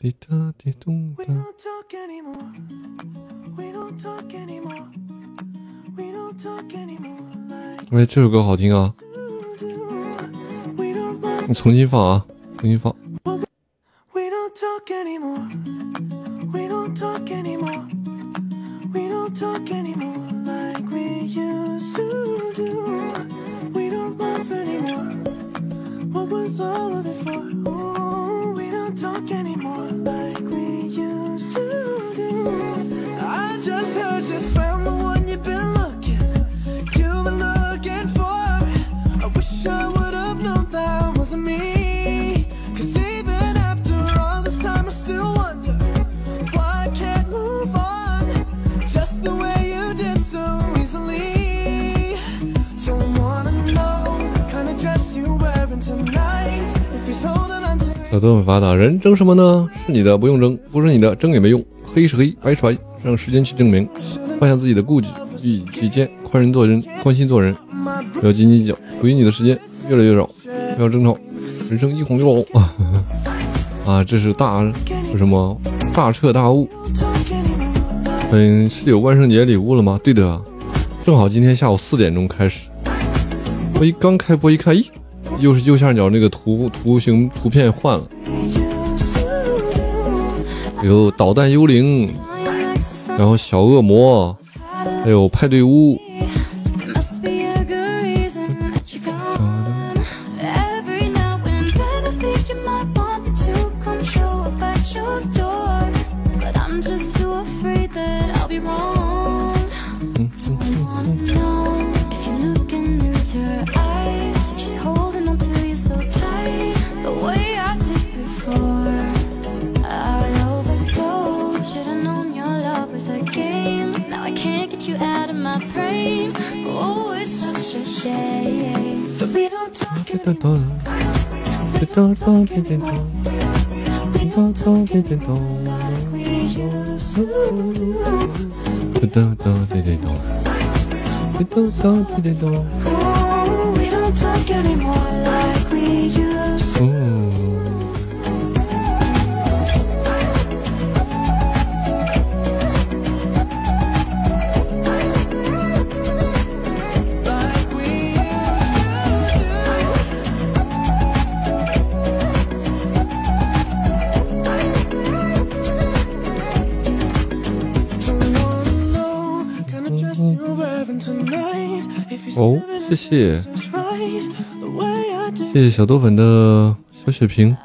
滴答滴咚，喂，这首歌好听啊。你 重新放啊，重新放。那都很发达，人争什么呢？是你的不用争，不是你的争也没用。黑是黑，白是白，让时间去证明。放下自己的固执与己见，宽人做人，宽心做人。不要斤斤计较，属于你的时间越来越少，不要争吵，人生一哄就老 啊！这是大是什么大彻大悟。嗯，是有万圣节礼物了吗？对的，正好今天下午四点钟开始。我一刚开播一看，咦，又是右下角那个图图形图片换了，有导弹幽灵，然后小恶魔，还有派对屋。It's such a shame. But we don't talk 哒哒哒哒哒哒点点哒哒哒点点哒 we used to do. 哒哒哒点点哒哒哒哒点点哒。Oh, we don't talk anymore like we used to. 谢。谢谢小豆粉的小血瓶，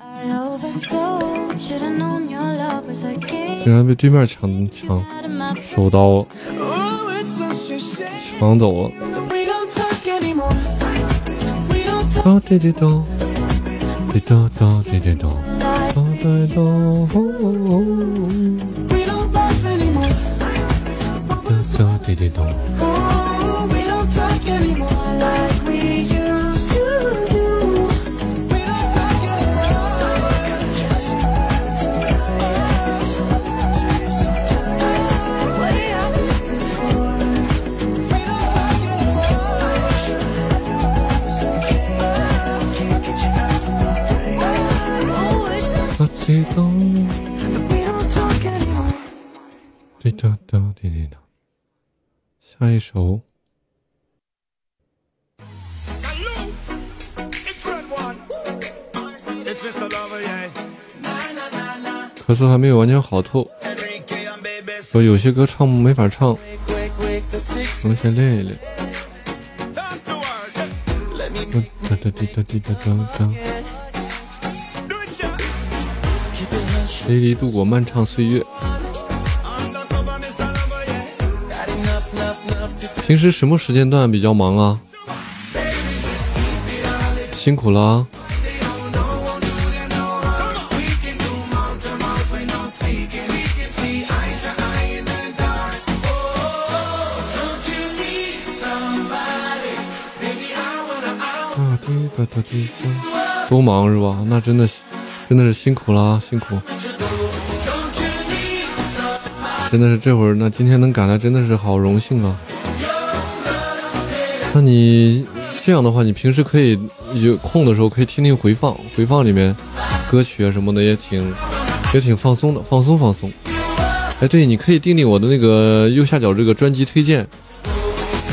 竟然被对面抢抢，手刀抢走了。下一首咳嗽还没有完全好透，我有些歌唱没法唱，我们先练一练。滴滴滴滴滴滴滴滴，陪你度过漫长岁月。平时什么时间段比较忙啊？辛苦了。都忙是吧？那真的真的是辛苦了，辛苦。真的是这会儿，那今天能赶来真的是好荣幸啊。那你这样的话，你平时可以有空的时候可以听听回放，回放里面歌曲啊什么的也挺也挺放松的，放松放松。哎，对，你可以订订我的那个右下角这个专辑推荐，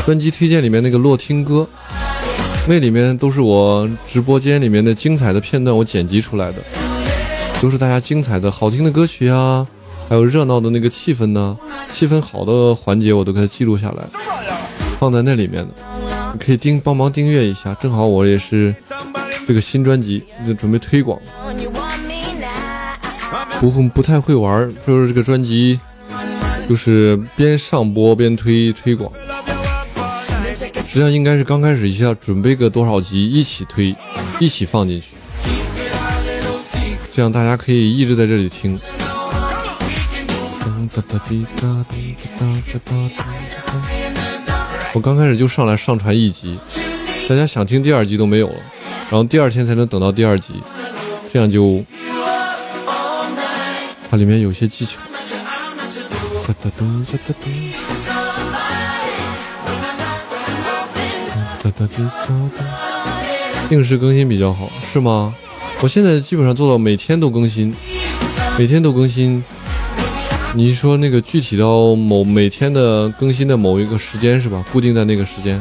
专辑推荐里面那个落听歌，那里面都是我直播间里面的精彩的片段，我剪辑出来的，都是大家精彩的好听的歌曲啊，还有热闹的那个气氛呢，气氛好的环节我都给它记录下来，放在那里面的。你可以订帮忙订阅一下，正好我也是这个新专辑就准备推广，不会不太会玩，就是这个专辑就是边上播边推推广，实际上应该是刚开始一下准备个多少集一起推，一起放进去，这样大家可以一直在这里听。我刚开始就上来上传一集，大家想听第二集都没有了，然后第二天才能等到第二集，这样就它里面有些技巧。哒哒咚哒哒咚，哒哒滴哒哒。定时更新比较好，是吗？我现在基本上做到每天都更新，每天都更新。你说那个具体到某每天的更新的某一个时间是吧？固定在那个时间。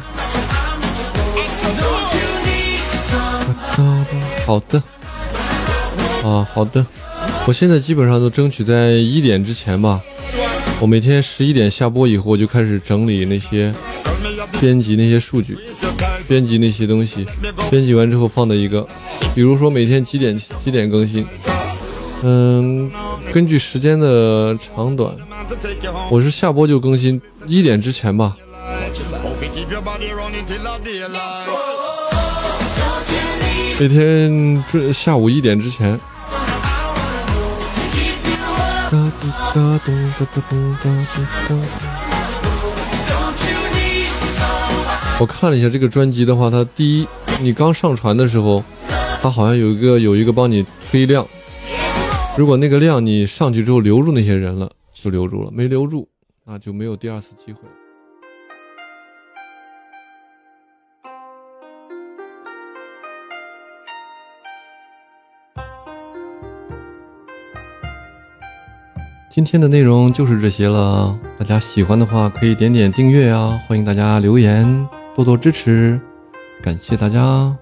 好的，啊，好的。我现在基本上都争取在一点之前吧。我每天十一点下播以后，我就开始整理那些编辑那些数据，编辑那些东西，编辑完之后放在一个，比如说每天几点几点更新。嗯，根据时间的长短，我是下播就更新一点之前吧。每天这下午一点之前。我看了一下这个专辑的话，它第一，你刚上传的时候，它好像有一个有一个帮你推量。如果那个量你上去之后留住那些人了，就留住了；没留住，那就没有第二次机会。今天的内容就是这些了，大家喜欢的话可以点点订阅啊！欢迎大家留言，多多支持，感谢大家。